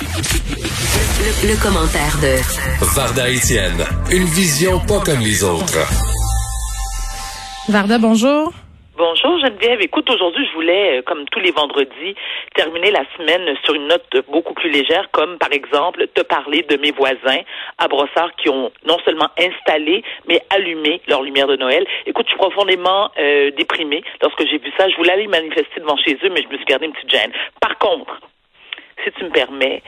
Le, le commentaire de Varda Etienne, une vision pas comme les autres. Varda, bonjour. Bonjour Geneviève. Écoute, aujourd'hui, je voulais, euh, comme tous les vendredis, terminer la semaine sur une note beaucoup plus légère, comme par exemple te parler de mes voisins à Brossard qui ont non seulement installé, mais allumé leur lumière de Noël. Écoute, je suis profondément euh, déprimée lorsque j'ai vu ça. Je voulais aller manifester devant chez eux, mais je me suis gardé une petite gêne. Par contre, si tu me permets,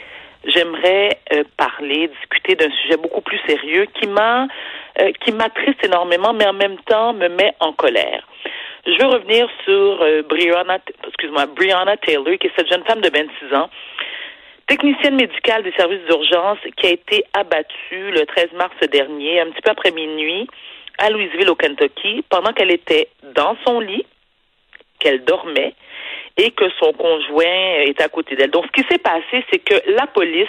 j'aimerais euh, parler, discuter d'un sujet beaucoup plus sérieux qui m'a euh, qui m'attriste énormément, mais en même temps me met en colère. Je veux revenir sur euh, Brianna, excuse-moi, Brianna Taylor, qui est cette jeune femme de 26 ans, technicienne médicale des services d'urgence, qui a été abattue le 13 mars dernier, un petit peu après minuit, à Louisville, au Kentucky, pendant qu'elle était dans son lit, qu'elle dormait, et que son conjoint est à côté d'elle. Donc, ce qui s'est passé, c'est que la police,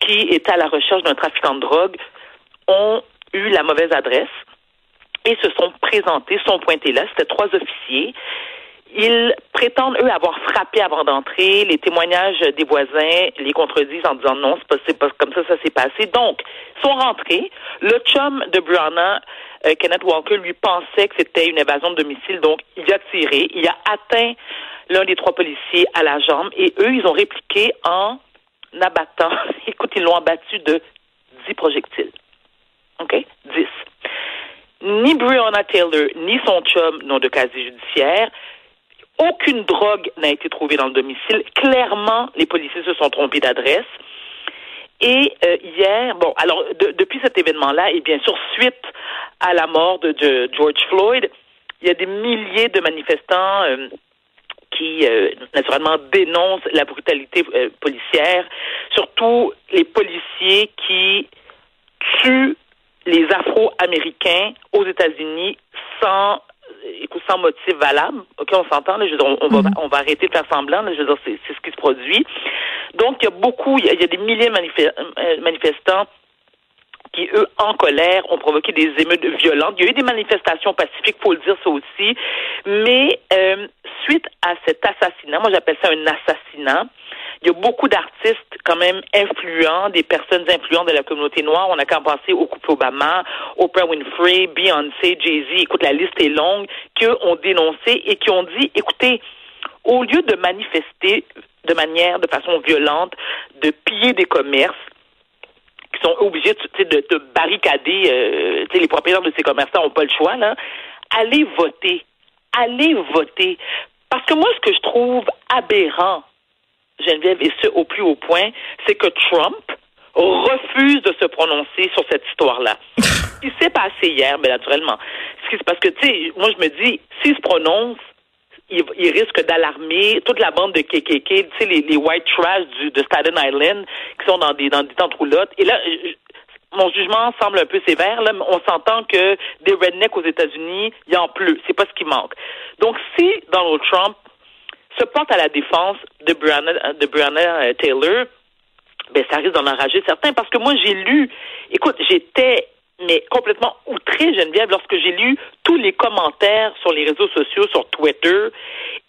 qui est à la recherche d'un trafiquant de drogue, ont eu la mauvaise adresse et se sont présentés, sont pointés là. C'était trois officiers. Ils prétendent, eux, avoir frappé avant d'entrer. Les témoignages des voisins les contredisent en disant non, c'est pas, comme ça, ça s'est passé. Donc, ils sont rentrés. Le chum de Brianna, euh, Kenneth Walker, lui pensait que c'était une évasion de domicile. Donc, il a tiré. Il a atteint l'un des trois policiers à la jambe. Et eux, ils ont répliqué en abattant. Écoute, ils l'ont abattu de dix projectiles. OK? Dix ni Breonna Taylor ni son chum n'ont de casier judiciaire. Aucune drogue n'a été trouvée dans le domicile. Clairement, les policiers se sont trompés d'adresse. Et euh, hier, bon, alors de, depuis cet événement-là, et bien sûr suite à la mort de, de, George Floyd, il y a des milliers de manifestants euh, qui euh, naturellement dénoncent la brutalité policière, surtout les policiers qui tuent les Afro-Américains aux États-Unis sans écoute, sans motif valable. OK, on s'entend, là, je veux dire, on, va, on va arrêter de faire semblant, là, je veux dire, c'est, c'est ce qui se produit. Donc, il y a beaucoup, il y a, il y a des milliers de manif- manifestants qui, eux, en colère, ont provoqué des émeutes violentes. Il y a eu des manifestations pacifiques, faut le dire ça aussi. Mais euh, suite à cet assassinat, moi j'appelle ça un assassinat, il y a beaucoup d'artistes quand même influents, des personnes influentes de la communauté noire. On a qu'à penser au couple Obama, Oprah Winfrey, Beyoncé, Jay-Z. Écoute, la liste est longue, qui ont dénoncé et qui ont dit, écoutez, au lieu de manifester de manière, de façon violente, de piller des commerces, sont obligés de, de, de barricader, euh, les propriétaires de ces commerçants n'ont pas le choix, là, allez voter. Allez voter. Parce que moi, ce que je trouve aberrant, Geneviève, et ce au plus haut point, c'est que Trump refuse de se prononcer sur cette histoire-là. ce qui s'est passé hier, mais naturellement, c'est parce que, tu sais, moi, je me dis, s'il se prononce, il, risque d'alarmer toute la bande de KKK, tu sais, les, white trash du, de Staten Island, qui sont dans des, dans des tentes roulottes. Et là, mon jugement semble un peu sévère, mais on s'entend que des rednecks aux États-Unis, il y en pleut. C'est pas ce qui manque. Donc, si Donald Trump se porte à la défense de de Breonna Taylor, ben ça risque d'en enrager certains parce que moi j'ai lu, écoute, j'étais mais complètement outrée, Geneviève, lorsque j'ai lu tous les commentaires sur les réseaux sociaux, sur Twitter,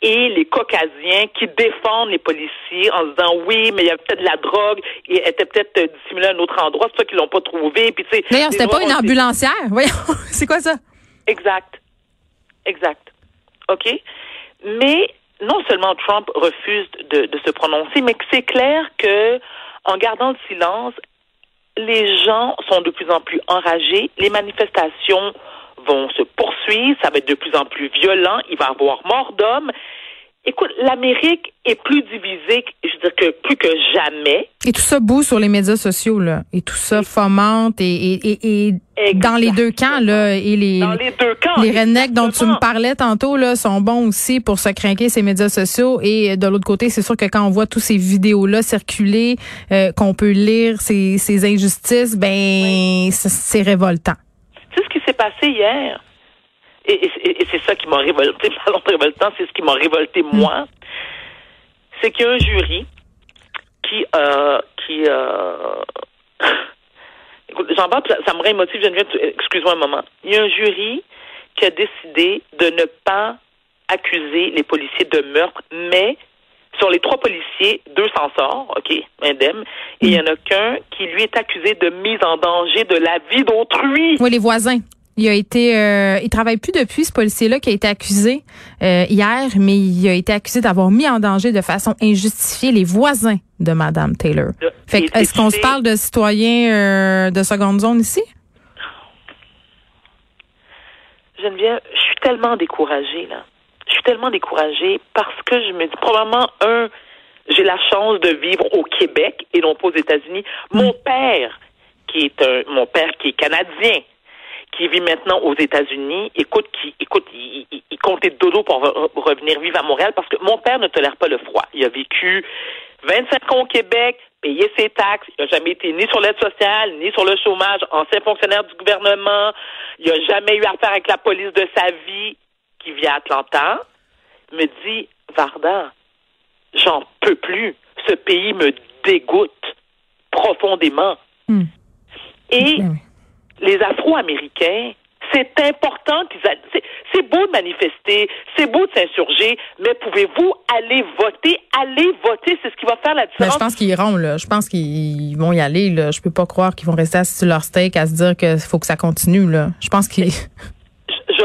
et les caucasiens qui défendent les policiers en disant oui, mais il y a peut-être de la drogue, elle était peut-être dissimulée à un autre endroit, c'est ça qu'ils l'ont pas trouvé. Puis, tu sais, D'ailleurs, c'était pas une ambulancière. Voyons, c'est quoi ça? Exact. Exact. OK? Mais non seulement Trump refuse de, de se prononcer, mais que c'est clair que en gardant le silence, les gens sont de plus en plus enragés, les manifestations vont se poursuivre, ça va être de plus en plus violent, il va y avoir mort d'hommes. Écoute, l'Amérique est plus divisée, je veux dire que plus que jamais. Et tout ça boue sur les médias sociaux, là. Et tout ça fomente et, et, et, et dans les deux camps, là. Et les, dans les deux camps. Les rednecks dont tu me parlais tantôt, là, sont bons aussi pour se craquer ces médias sociaux. Et de l'autre côté, c'est sûr que quand on voit tous ces vidéos-là circuler, euh, qu'on peut lire ces, ces injustices, ben, oui. c'est révoltant. Sais ce qui s'est passé hier? Et, et, et c'est ça qui m'a révolté, parlons de révoltant, c'est ce qui m'a révolté moi, c'est qu'il y a un jury qui, euh, qui, euh... parle, ça, ça me réémotive, Geneviève, excuse-moi un moment. Il y a un jury qui a décidé de ne pas accuser les policiers de meurtre, mais sur les trois policiers, deux s'en sortent, OK, indemne, et il y en a qu'un qui, lui, est accusé de mise en danger de la vie d'autrui. Oui, les voisins. Il a été, euh, il travaille plus depuis ce policier-là qui a été accusé euh, hier, mais il a été accusé d'avoir mis en danger de façon injustifiée les voisins de Madame Taylor. Fait que, est-ce qu'on se parle de citoyens euh, de seconde zone ici? Geneviève, je suis tellement découragée là. Je suis tellement découragée parce que je me dis probablement un, j'ai la chance de vivre au Québec et non pas aux États-Unis. Mon père, qui est un, mon père qui est canadien, qui vit maintenant aux États-Unis, écoute, qui, écoute, il, il, il comptait dodo pour re- revenir vivre à Montréal parce que mon père ne tolère pas le froid. Il a vécu 25 ans au Québec, payé ses taxes, il n'a jamais été ni sur l'aide sociale, ni sur le chômage, ancien fonctionnaire du gouvernement, il n'a jamais eu affaire avec la police de sa vie, qui vit à Atlanta, me dit, Varda, j'en peux plus. Ce pays me dégoûte profondément. Hmm. Et Ben les Afro-Américains, c'est important qu'ils a- c'est, beau de manifester, c'est beau de s'insurger, mais pouvez-vous aller voter? Aller voter, c'est ce qui va faire la Ben, différence. je pense qu'ils iront, là. Je pense qu'ils vont y aller, là. Je peux pas croire qu'ils vont rester assis sur leur steak à se dire qu'il faut que ça continue, là. Je pense qu'ils. Je,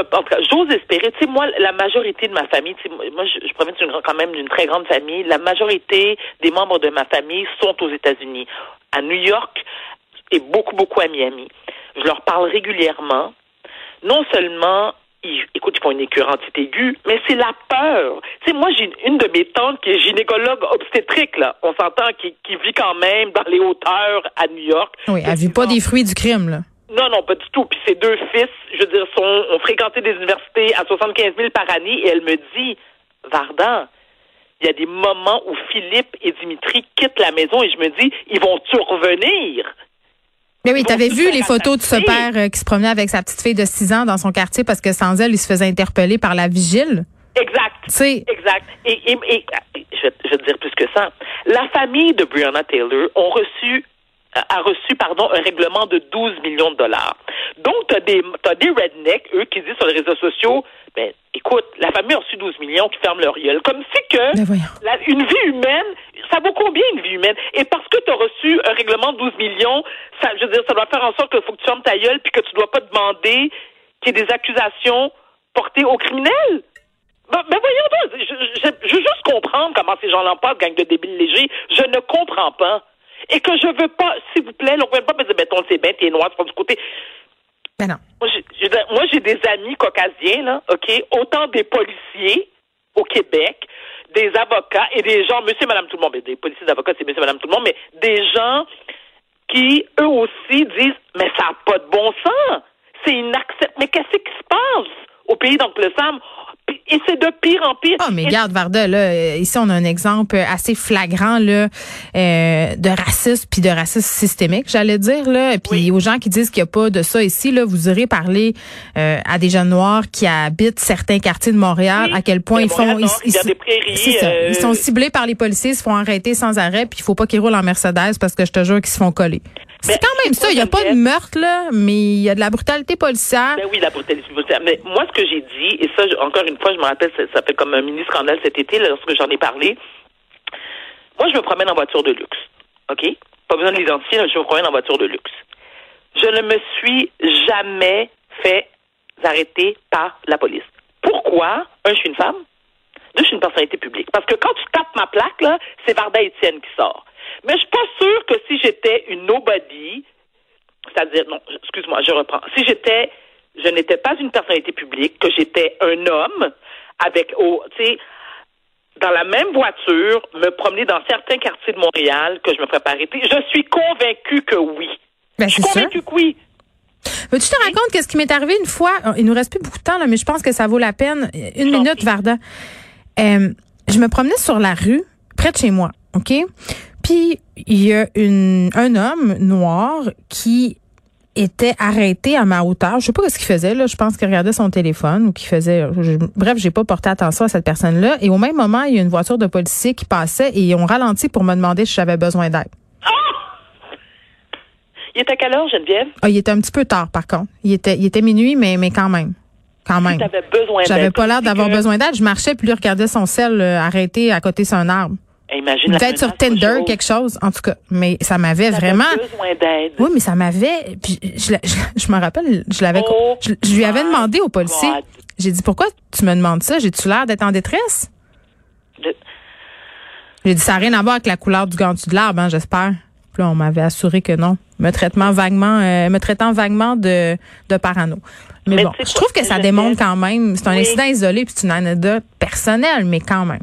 j'ose espérer. Tu sais, moi, la majorité de ma famille, tu sais, moi, je, je proviens quand même d'une très grande famille. La majorité des membres de ma famille sont aux États-Unis, à New York et beaucoup, beaucoup à Miami. Je leur parle régulièrement. Non seulement, écoute, ils font une écœurantite aiguë, mais c'est la peur. Tu sais, moi, j'ai une de mes tantes qui est gynécologue obstétrique, là. On s'entend, qui, qui vit quand même dans les hauteurs à New York. Oui, elle vit pas des fruits du crime, là. Non, non, pas du tout. Puis ses deux fils, je veux dire, sont, ont fréquenté des universités à 75 000 par année et elle me dit, Vardan, il y a des moments où Philippe et Dimitri quittent la maison et je me dis, ils vont-tu revenir? Mais oui, t'avais vu les photos de ce père euh, qui se promenait avec sa petite fille de 6 ans dans son quartier parce que sans elle, il se faisait interpeller par la vigile? Exact. Tu sais, Exact. Et, et, et- je, vais, je vais te dire plus que ça. La famille de Breonna Taylor ont reçu a reçu pardon un règlement de 12 millions de dollars. Donc tu as des t'as des rednecks eux qui disent sur les réseaux sociaux ben écoute, la famille a reçu 12 millions qui ferment leur gueule comme si que ben la- une vie humaine, ça vaut combien une vie humaine? Et parce que tu as reçu un règlement de 12 millions, ça, je veux dire, ça doit faire en sorte qu'il faut que tu fermes ta gueule puis que tu dois pas demander qu'il y ait des accusations portées aux criminels. Ben, ben voyons donc, je, je, je veux juste comprendre comment ces gens-là passent, gang de débiles légers. Je ne comprends pas. Et que je veux pas, s'il vous plaît, on ne pas me dire, ben, ton c'est bien, t'es noir, pas du côté. Ben non. Moi, j'ai- j'ai- Moi, j'ai des amis caucasiens, là, OK? Autant des policiers au Québec, des avocats et des gens, monsieur, madame, tout le monde, mais des policiers, des avocats, c'est monsieur, madame, tout le monde, mais des gens qui, eux aussi, disent, mais ça n'a pas de bon sens. C'est inacceptable. Mais qu'est-ce qui se passe au pays d'Oncle Sam? Et c'est de pire en pire. Ah, mais regarde, Varda, là, euh, ici, on a un exemple assez flagrant là, euh, de racisme puis de racisme systémique, j'allais dire. Là. Puis Oui. aux gens qui disent qu'il n'y a pas de ça ici, là, vous irez parler euh, à des jeunes noirs qui habitent certains quartiers de Montréal, Oui. à quel point ils font... Ils, ça. euh, Ils sont ciblés par les policiers, ils se font arrêter sans arrêt, puis il faut pas qu'ils roulent en Mercedes parce que je te jure qu'ils se font coller. C'est quand même ça. Il n'y a pas de meurtre, là, mais il y a de la brutalité policière. Ben oui, la brutalité policière. Mais moi, ce que j'ai dit, et ça, encore une fois, je me rappelle, ça, ça fait comme un mini scandale cet été, là, lorsque j'en ai parlé. Moi, je me promène en voiture de luxe. OK? Pas besoin de l'identifier, je me promène en voiture de luxe. Je ne me suis jamais fait arrêter par la police. Pourquoi? Un, je suis une femme. Deux, je suis une personnalité publique. Parce que quand tu tapes ma plaque, là, c'est Varda Étienne qui sort. Mais je suis pas sûre que si j'étais une nobody, c'est-à-dire, non, excuse-moi, je reprends. Si j'étais, je n'étais pas une personnalité publique, que j'étais un homme avec, au, tu sais, dans la même voiture, me promener dans certains quartiers de Montréal, que je me ferais pas arrêter, je suis convaincue que oui. Ben, je suis sûr. convaincue que oui. Veux-tu te raconter qu'est-ce qui m'est arrivé une fois? Il nous reste plus beaucoup de temps, là, mais je pense que ça vaut la peine. Une T'en minute. Varda. Euh, je me promenais sur la rue, près de chez moi, OK? Puis, il y a une, un homme noir qui était arrêté à ma hauteur. Je sais pas ce qu'il faisait, là. Je pense qu'il regardait son téléphone ou qu'il faisait, je- bref, j'ai pas porté attention à cette personne-là. Et au même moment, il y a une voiture de policiers qui passait et ils ont ralenti pour me demander si j'avais besoin d'aide. Il est à quelle heure, Geneviève? Ah, il était un petit peu tard, par contre. Il était, il était minuit, mais, mais quand même. Quand même. Besoin J'avais pas l'air d'avoir si que- besoin d'aide. Je marchais, puis lui regardait son sel euh, arrêté à côté sur un arbre. Imagine Peut-être sur Tinder, quelque chose, en tout cas. Mais ça m'avait vraiment. Besoin. Oui, mais ça m'avait. Puis je, je, je me rappelle, je l'avais. Oh je, je lui avais demandé au policier. J'ai dit pourquoi tu me demandes ça? J'ai-tu l'air d'être en détresse? J'ai dit ça n'a rien à voir avec la couleur du gantu de l'arbre, hein, j'espère. Puis là, on m'avait assuré que non. Me traitant vaguement, euh, me traitant vaguement de, de parano. Mais, Mais bon, je trouve que ça démontre quand même. C'est un Oui. incident isolé puis c'est une anecdote personnelle, mais quand même.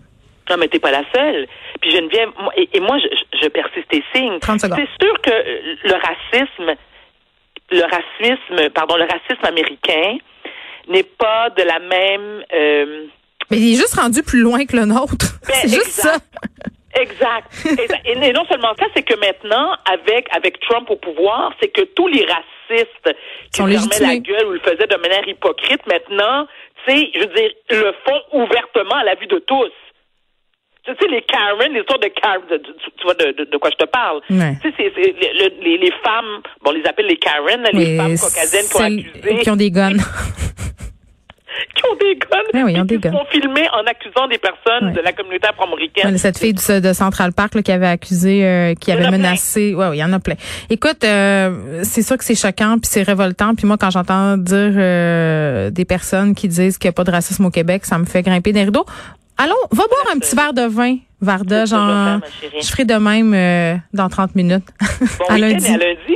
Non, mais t'es pas la seule. Puis Geneviève, moi, et, et moi, je, persiste et signe. 30 secondes. C'est sûr que euh, le racisme, le racisme, pardon, le racisme américain n'est pas de la même. euh, Mais il est juste rendu plus loin que le nôtre. Ben, c'est juste ça. exact. Exact. Et, et non seulement ça, c'est que maintenant, avec avec Trump au pouvoir, c'est que tous les racistes qui Sont fermaient la gueule ou le faisaient de manière hypocrite, maintenant, tu sais, je veux dire, le font ouvertement à la vue de tous. Tu sais, les Karen, l'histoire de Karen, tu vois de, de, de quoi je te parle. Ouais. Tu sais, c'est, c'est- le- le- les, les femmes, bon, on les appelle les Karen, les femmes caucasiennes qui ont accusé, qui ont des guns. qui ont des guns, oui, ils ont des qui se guns. font filmer en accusant des personnes de la communauté afro-américaine. Cette fille de Central Park là, qui avait accusé, euh, qui avait plein. menacé. Ouais, oui, il y en a plein. Écoute, euh, c'est sûr que c'est choquant puis c'est révoltant. Puis moi, quand j'entends dire euh, des personnes qui disent qu'il n'y a pas de racisme au Québec, ça me fait grimper des rideaux. Allons, va boire un petit verre de vin, Varda. Genre, je ferai de même euh, dans 30 minutes. Bon à lundi. à lundi.